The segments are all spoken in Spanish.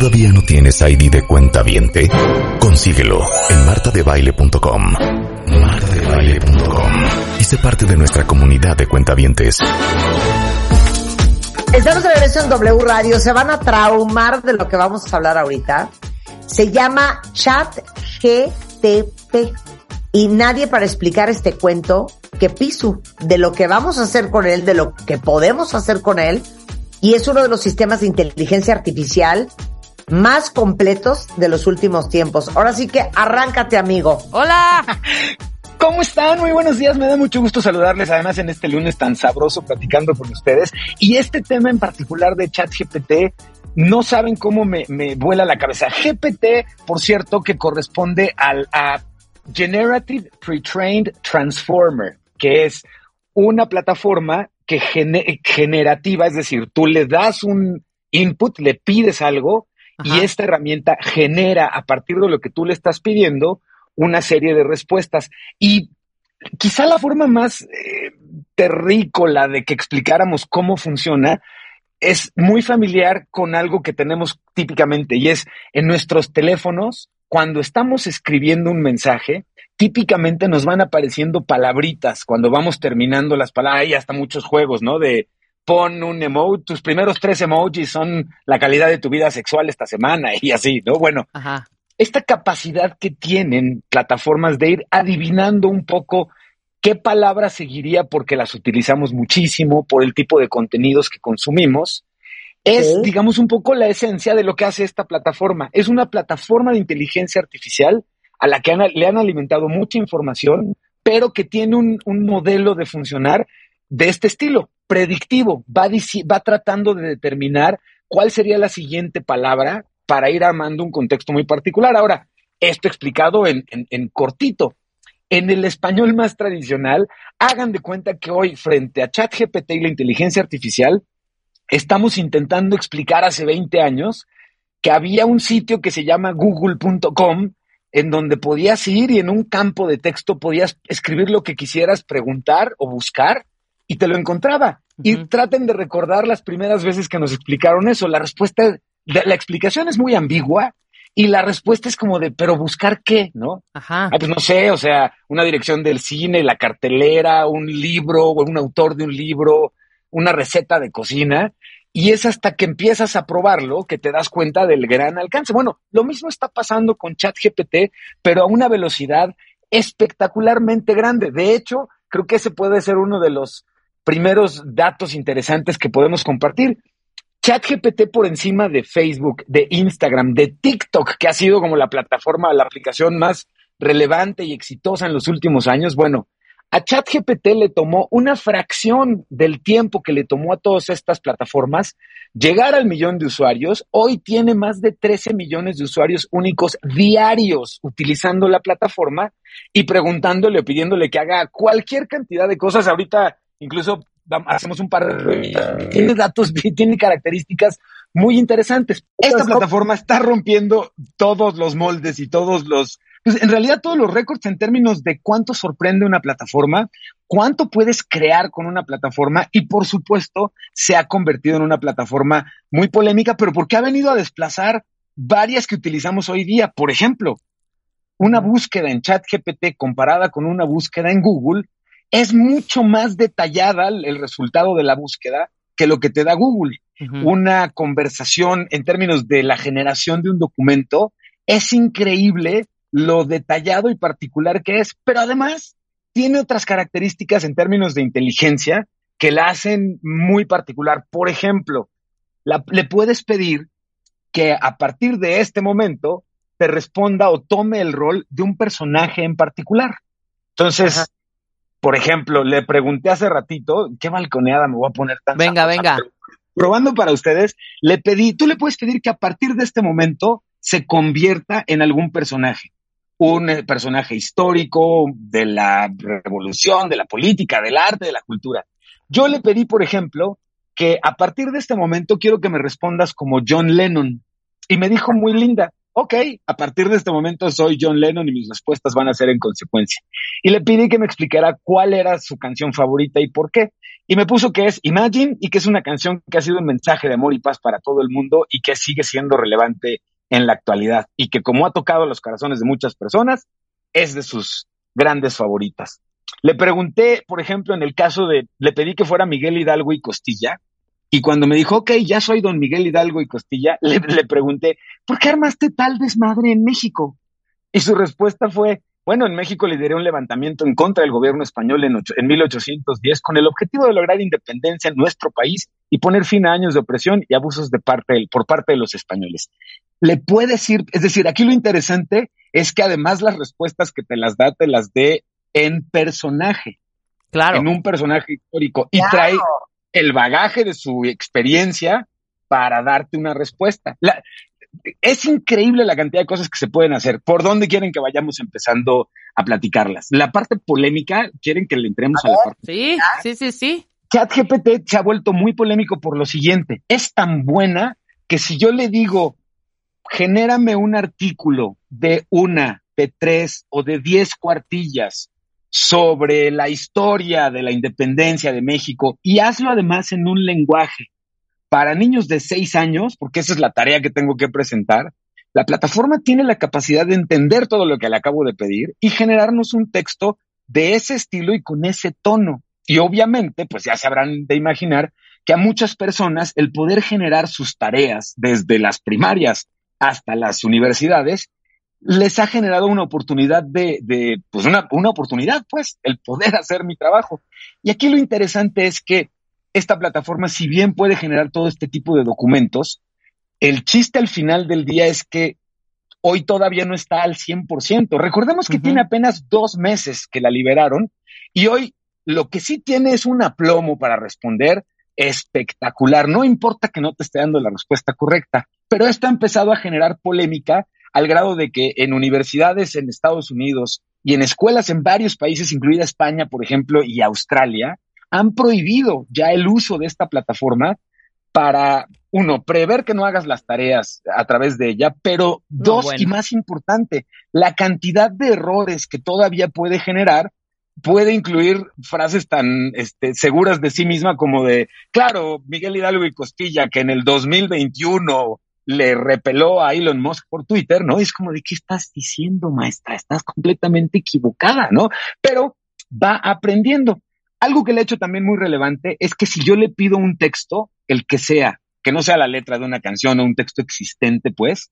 ¿Todavía no tienes ID de cuenta viente? Consíguelo en martadebaile.com. Martadebaile.com. Y sé parte de nuestra comunidad de cuentavientes. Estamos de regreso en W Radio. Se van a traumar de lo que vamos a hablar ahorita. Se llama Chat GTP. Y nadie para explicar este cuento que Pisu, de lo que vamos a hacer con él, de lo que podemos hacer con él, y es uno de los sistemas de inteligencia artificial más completos de los últimos tiempos. Ahora sí que arráncate, amigo. Hola. ¿Cómo están? Muy buenos días. Me da mucho gusto saludarles, además en este lunes tan sabroso platicando con ustedes. Y este tema en particular de ChatGPT, no saben cómo me, me vuela la cabeza. GPT, por cierto, que corresponde al a Generative Pre-Trained Transformer, que es una plataforma que generativa, es decir, tú le das un input, le pides algo y esta herramienta genera a partir de lo que tú le estás pidiendo una serie de respuestas. Y quizá la forma más eh, terrícola de que explicáramos cómo funciona es muy familiar con algo que tenemos típicamente y es en nuestros teléfonos, cuando estamos escribiendo un mensaje, típicamente nos van apareciendo palabritas cuando vamos terminando las palabras. Hay hasta muchos juegos, ¿no? De pon un emoji, tus primeros tres emojis son la calidad de tu vida sexual esta semana y así, ¿no? Bueno, esta capacidad que tienen plataformas de ir adivinando un poco qué palabra seguiría porque las utilizamos muchísimo por el tipo de contenidos que consumimos, es, digamos, un poco la esencia de lo que hace esta plataforma. Es una plataforma de inteligencia artificial a la que le han alimentado mucha información, pero que tiene un, un modelo de funcionar de este estilo predictivo, va, tratando de determinar cuál sería la siguiente palabra para ir armando un contexto muy particular. Ahora, esto explicado en, en, cortito. En el español más tradicional, hagan de cuenta que hoy, frente a ChatGPT y la inteligencia artificial, estamos intentando explicar hace 20 años que había un sitio que se llama google.com en donde podías ir y en un campo de texto podías escribir lo que quisieras preguntar o buscar y te lo encontraba. Y traten de recordar las primeras veces que nos explicaron eso. La respuesta, la explicación es muy ambigua y la respuesta es como de, pero buscar qué, ¿no? Ajá. Ah, pues no sé, o sea, una dirección del cine, la cartelera, un libro, o un autor de un libro, una receta de cocina. Y es hasta que empiezas a probarlo que te das cuenta del gran alcance. Bueno, lo mismo está pasando con ChatGPT, pero a una velocidad espectacularmente grande. De hecho, creo que ese puede ser uno de los primeros datos interesantes que podemos compartir. ChatGPT por encima de Facebook, de Instagram, de TikTok, que ha sido como la plataforma, la aplicación más relevante y exitosa en los últimos años. Bueno, a ChatGPT le tomó una fracción del tiempo que le tomó a todas estas plataformas llegar al millón de usuarios. Hoy tiene más de 13 millones de usuarios únicos diarios utilizando la plataforma y preguntándole o pidiéndole que haga cualquier cantidad de cosas. Ahorita incluso hacemos un par de tiene datos, tiene características muy interesantes. Esta plataforma está rompiendo todos los moldes y todos los, pues en realidad todos los récords en términos de cuánto sorprende una plataforma, cuánto puedes crear con una plataforma y por supuesto se ha convertido en una plataforma muy polémica, pero porque ha venido a desplazar varias que utilizamos hoy día. Por ejemplo, una búsqueda en ChatGPT comparada con una búsqueda en Google es mucho más detallada el resultado de la búsqueda que lo que te da Google. Una conversación en términos de la generación de un documento es increíble lo detallado y particular que es, pero además tiene otras características en términos de inteligencia que la hacen muy particular. Por ejemplo, le puedes pedir que a partir de este momento te responda o tome el rol de un personaje en particular. Entonces, por ejemplo, le pregunté hace ratito, qué balconeada me voy a poner tan. Venga, venga. probando para ustedes, le pedí, tú le puedes pedir que a partir de este momento se convierta en algún personaje. Un eh, personaje histórico de la revolución, de la política, del arte, de la cultura. Yo le pedí, por ejemplo, que a partir de este momento quiero que me respondas como John Lennon. Y me dijo muy linda, ok, a partir de este momento soy John Lennon y mis respuestas van a ser en consecuencia. Y le pedí que me explicara cuál era su canción favorita y por qué. Y me puso que es Imagine y que es una canción que ha sido un mensaje de amor y paz para todo el mundo y que sigue siendo relevante en la actualidad y que como ha tocado los corazones de muchas personas, es de sus grandes favoritas. Le pregunté, por ejemplo, en el caso de, le pedí que fuera Miguel Hidalgo y Costilla, y cuando me dijo, ok, ya soy don Miguel Hidalgo y Costilla, le, le, pregunté, ¿por qué armaste tal desmadre en México? Y su respuesta fue, bueno, en México lideré un levantamiento en contra del gobierno español en, en 1810 con el objetivo de lograr independencia en nuestro país y poner fin a años de opresión y abusos de parte del, por parte de los españoles. Le puede decir, es decir, aquí lo interesante es que además las respuestas que te las da, te las dé en personaje. Claro. En un personaje histórico. Y claro. trae el bagaje de su experiencia para darte una respuesta. La, es increíble la cantidad de cosas que se pueden hacer. ¿Por dónde quieren que vayamos empezando a platicarlas? La parte polémica, ¿quieren que le entremos a, a la parte? Sí, sí, sí, sí. ChatGPT se ha vuelto muy polémico por lo siguiente. Es tan buena que si yo le digo, genérame un artículo de una, de tres o de diez cuartillas sobre la historia de la independencia de México y hazlo además en un lenguaje para niños de seis años, porque esa es la tarea que tengo que presentar, la plataforma tiene la capacidad de entender todo lo que le acabo de pedir y generarnos un texto de ese estilo y con ese tono. Y obviamente, pues ya se habrán de imaginar que a muchas personas el poder generar sus tareas desde las primarias hasta las universidades les ha generado una oportunidad de, de pues una, una oportunidad, pues, el poder hacer mi trabajo. Y aquí lo interesante es que esta plataforma, si bien puede generar todo este tipo de documentos, el chiste al final del día es que hoy todavía no está al 100%. Recordemos que uh -huh. tiene apenas dos meses que la liberaron y hoy lo que sí tiene es un aplomo para responder espectacular. No importa que no te esté dando la respuesta correcta, pero esto ha empezado a generar polémica al grado de que en universidades en Estados Unidos y en escuelas en varios países, incluida España, por ejemplo, y Australia, han prohibido ya el uso de esta plataforma para, uno, prever que no hagas las tareas a través de ella, pero no, dos, bueno. y más importante, la cantidad de errores que todavía puede generar puede incluir frases tan este, seguras de sí misma como de, claro, Miguel Hidalgo y Costilla, que en el 2021 le repeló a Elon Musk por Twitter, ¿no? Es como de, ¿qué estás diciendo, maestra? Estás completamente equivocada, ¿no? Pero va aprendiendo. Algo que le he hecho también muy relevante es que si yo le pido un texto, el que sea, que no sea la letra de una canción o un texto existente, pues,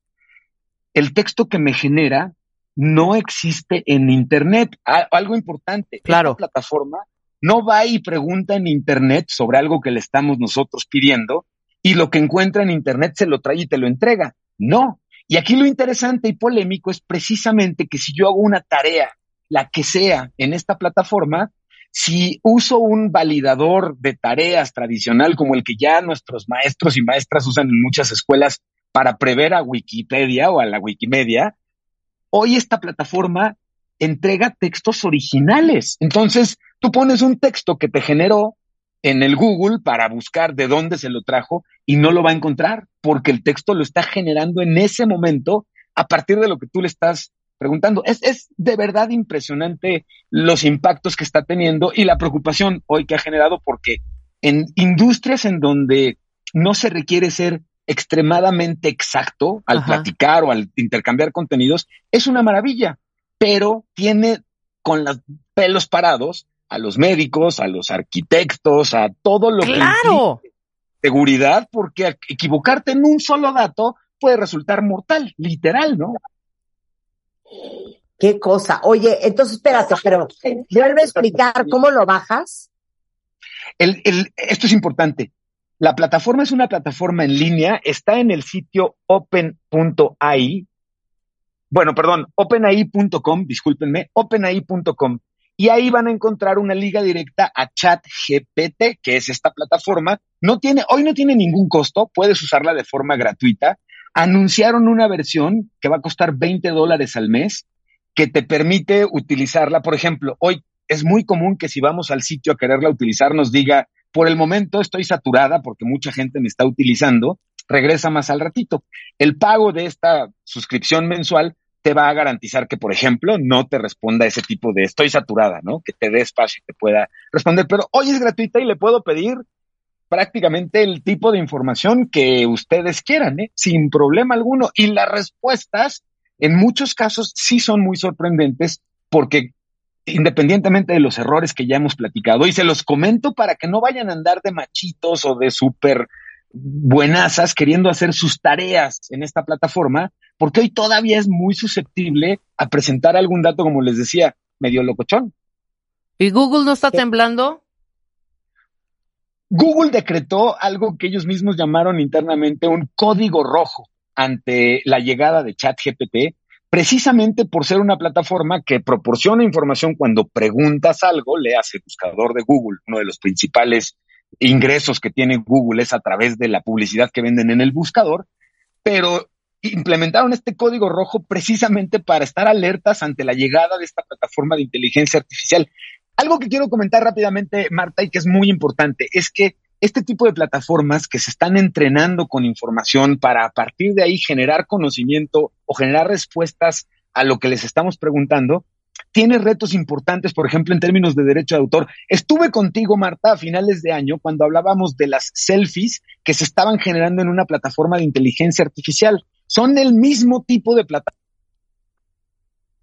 el texto que me genera no existe en Internet. Algo importante. Claro. Esta plataforma no va y pregunta en Internet sobre algo que le estamos nosotros pidiendo y lo que encuentra en Internet se lo trae y te lo entrega. No. Y aquí lo interesante y polémico es precisamente que si yo hago una tarea, la que sea, en esta plataforma, si uso un validador de tareas tradicional como el que ya nuestros maestros y maestras usan en muchas escuelas para prever a Wikipedia o a la Wikimedia, hoy esta plataforma entrega textos originales. Entonces, tú pones un texto que te generó en el Google para buscar de dónde se lo trajo y no lo va a encontrar porque el texto lo está generando en ese momento a partir de lo que tú le estás preguntando. Es, es de verdad impresionante los impactos que está teniendo y la preocupación hoy que ha generado porque en industrias en donde no se requiere ser extremadamente exacto al Ajá. platicar o al intercambiar contenidos, es una maravilla, pero tiene con los pelos parados a los médicos, a los arquitectos, a todo lo ¡Claro! que seguridad, porque equivocarte en un solo dato puede resultar mortal, literal, ¿no? Qué cosa. Oye, entonces espérate, pero vuelve a explicar cómo lo bajas. El, el, esto es importante. La plataforma es una plataforma en línea, está en el sitio open.ai. Bueno, perdón, openai.com, discúlpenme, openai.com. Y ahí van a encontrar una liga directa a ChatGPT, que es esta plataforma no tiene, hoy no tiene ningún costo, puedes usarla de forma gratuita. Anunciaron una versión que va a costar 20 dólares al mes, que te permite utilizarla. Por ejemplo, hoy es muy común que si vamos al sitio a quererla utilizar nos diga, por el momento estoy saturada porque mucha gente me está utilizando, regresa más al ratito. El pago de esta suscripción mensual te va a garantizar que, por ejemplo, no te responda ese tipo de estoy saturada, ¿no? Que te dé espacio y te pueda responder. Pero hoy es gratuita y le puedo pedir prácticamente el tipo de información que ustedes quieran, ¿eh? sin problema alguno. Y las respuestas, en muchos casos, sí son muy sorprendentes porque independientemente de los errores que ya hemos platicado, y se los comento para que no vayan a andar de machitos o de súper buenazas queriendo hacer sus tareas en esta plataforma, porque hoy todavía es muy susceptible a presentar algún dato, como les decía, medio locochón. ¿Y Google no está temblando? Google decretó algo que ellos mismos llamaron internamente un código rojo ante la llegada de ChatGPT, precisamente por ser una plataforma que proporciona información cuando preguntas algo, le hace buscador de Google, uno de los principales ingresos que tiene Google es a través de la publicidad que venden en el buscador, pero implementaron este código rojo precisamente para estar alertas ante la llegada de esta plataforma de inteligencia artificial. Algo que quiero comentar rápidamente, Marta, y que es muy importante, es que este tipo de plataformas que se están entrenando con información para a partir de ahí generar conocimiento o generar respuestas a lo que les estamos preguntando, tiene retos importantes, por ejemplo, en términos de derecho de autor. Estuve contigo, Marta, a finales de año cuando hablábamos de las selfies que se estaban generando en una plataforma de inteligencia artificial. Son del mismo tipo de plataforma.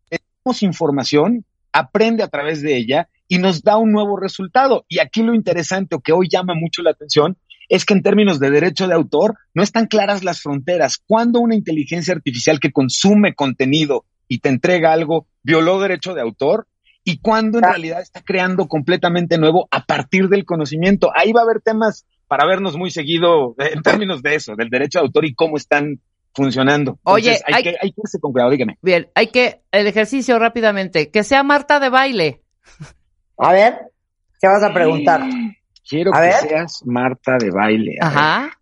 Tenemos información, aprende a través de ella y nos da un nuevo resultado. Y aquí lo interesante o que hoy llama mucho la atención es que en términos de derecho de autor no están claras las fronteras. Cuando una inteligencia artificial que consume contenido y te entrega algo violó derecho de autor y cuando en realidad está creando completamente nuevo a partir del conocimiento. Ahí va a haber temas para vernos muy seguido en términos de eso, del derecho de autor y cómo están funcionando. Oye, hay, que, hay que irse con cuidado, dígame. Bien, hay que, el ejercicio rápidamente, que sea Marta de baile. A ver, ¿qué vas a preguntar? Quiero A que ver. seas Marta de baile. A ver, Ajá.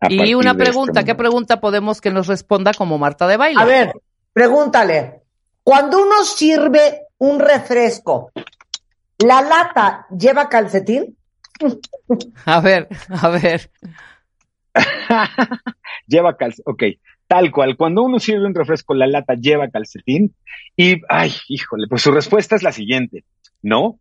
a Y una este pregunta, ¿qué pregunta podemos que nos responda como Marta de baile? A ver, pregúntale. Cuando uno sirve un refresco, ¿la lata lleva calcetín? A ver, a ver. lleva calcetín. Ok, tal cual. Cuando uno sirve un refresco, la lata lleva calcetín. Y, ay, híjole, pues su respuesta es la siguiente. No,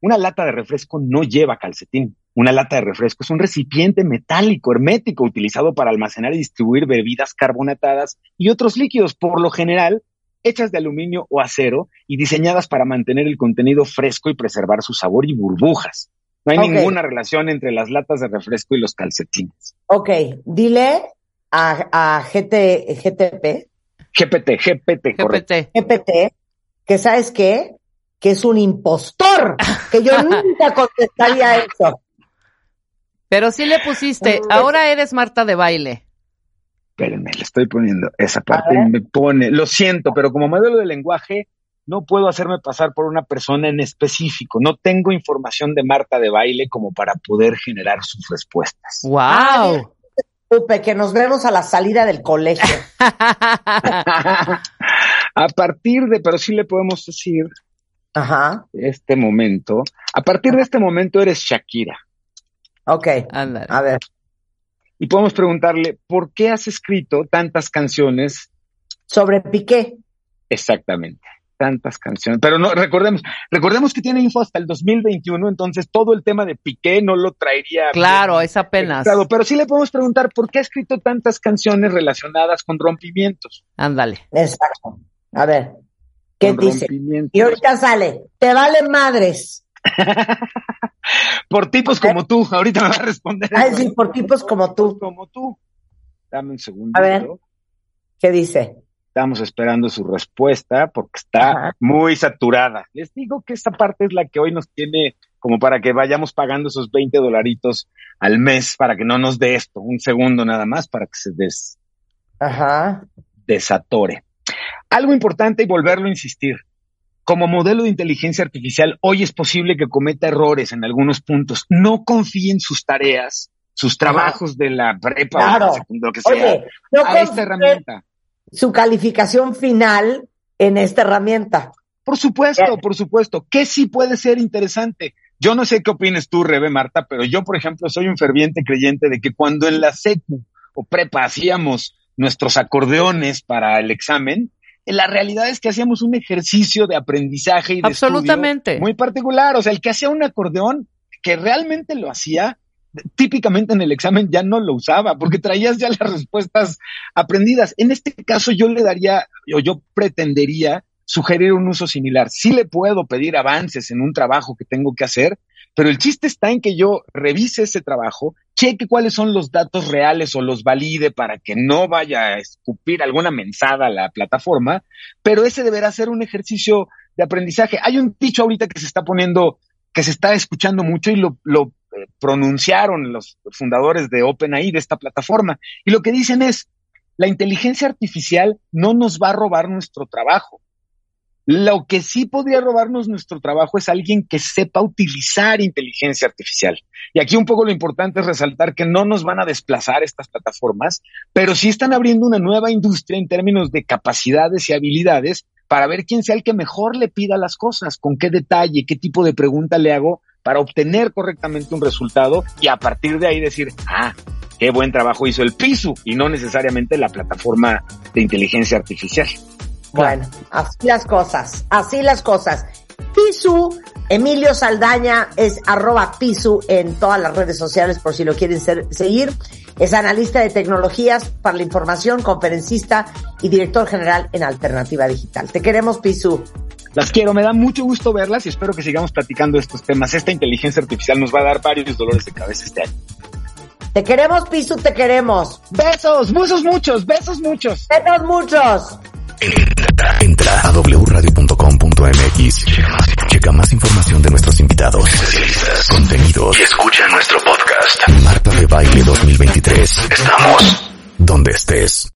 una lata de refresco no lleva calcetín. Una lata de refresco es un recipiente metálico hermético utilizado para almacenar y distribuir bebidas carbonatadas y otros líquidos, por lo general hechas de aluminio o acero y diseñadas para mantener el contenido fresco y preservar su sabor y burbujas. No hay ninguna relación entre las latas de refresco y los calcetines. Ok, dile a, a GT, GTP, GPT, GPT, correcto. GPT. GPT, que sabes qué, que es un impostor, que yo nunca contestaría eso. Pero sí le pusiste, ahora eres Marta de baile. Espérenme, le estoy poniendo esa parte, me pone, lo siento, pero como modelo de lenguaje no puedo hacerme pasar por una persona en específico. No tengo información de Marta de baile como para poder generar sus respuestas. ¡Wow! Upe, que nos vemos a la salida del colegio. a partir de, pero sí le podemos decir Ajá, este momento, a partir de este momento eres Shakira. ok, Ándale. a ver, Y podemos preguntarle, ¿por qué has escrito tantas canciones sobre Piqué. Exactamente, tantas canciones. Pero no, recordemos, recordemos que tiene info hasta el 2021, entonces todo el tema de Piqué no lo traería. Claro, bien es apenas. registrado. Pero sí le podemos preguntar por qué ha escrito tantas canciones relacionadas con rompimientos. Ándale. Exacto. A ver, ¿qué Con dice? Y ahorita sale, te vale madres. Por tipos como tú, ahorita me va a responder. Ah, sí, por tipos como tú. Como tú. Dame un segundo. A ver. ¿Qué dice? Estamos esperando su respuesta porque está Ajá. muy saturada. Les digo que esta parte es la que hoy nos tiene como para que vayamos pagando esos 20 dolaritos al mes para que no nos dé esto. Un segundo nada más para que se des, Ajá. desatore. Algo importante y volverlo a insistir. como modelo de inteligencia artificial, hoy es posible que cometa errores en algunos puntos. No confíe en sus tareas, sus trabajos de la prepa Claro. o lo que sea, Oye, no a esta herramienta. Su calificación final en esta herramienta. Por supuesto, Bien. por supuesto. Que sí puede ser interesante. Yo no sé qué opines tú, Rebe, Marta, pero yo, por ejemplo, soy un ferviente creyente de que cuando en la secu o prepa hacíamos nuestros acordeones para el examen, la realidad es que hacíamos un ejercicio de aprendizaje y de Absolutamente. estudio muy particular. O sea, el que hacía un acordeón, que realmente lo hacía, típicamente en el examen ya no lo usaba, porque traías ya las respuestas aprendidas. En este caso yo le daría, o yo pretendería sugerir un uso similar. Sí le puedo pedir avances en un trabajo que tengo que hacer, pero el chiste está en que yo revise ese trabajo, cheque cuáles son los datos reales o los valide para que no vaya a escupir alguna mensada a la plataforma, pero ese deberá ser un ejercicio de aprendizaje. Hay un dicho ahorita que se está poniendo, que se está escuchando mucho y lo, lo eh, pronunciaron los fundadores de OpenAI, de esta plataforma, y lo que dicen es, la inteligencia artificial no nos va a robar nuestro trabajo. Lo que sí podría robarnos nuestro trabajo es alguien que sepa utilizar inteligencia artificial. Y aquí un poco lo importante es resaltar que no nos van a desplazar estas plataformas, pero sí están abriendo una nueva industria en términos de capacidades y habilidades para ver quién sea el que mejor le pida las cosas, con qué detalle, qué tipo de pregunta le hago para obtener correctamente un resultado y a partir de ahí decir, ah, qué buen trabajo hizo el piso y no necesariamente la plataforma de inteligencia artificial. Bueno, así las cosas, así las cosas. Pisu, Emilio Saldaña es arroba Pisu en todas las redes sociales por si lo quieren seguir. Es analista de tecnologías para la información, conferencista y director general en Alternativa Digital. Te queremos, Pisu. Las quiero, me da mucho gusto verlas y espero que sigamos platicando estos temas. Esta inteligencia artificial nos va a dar varios dolores de cabeza este año. Te queremos, Pisu, te queremos. Besos, besos muchos, besos muchos. Besos muchos. Entra a wradio.com.mx. Checa más información de nuestros invitados, especialistas, contenidos y escucha nuestro podcast. Marta de Baile 2023. Estamos donde estés.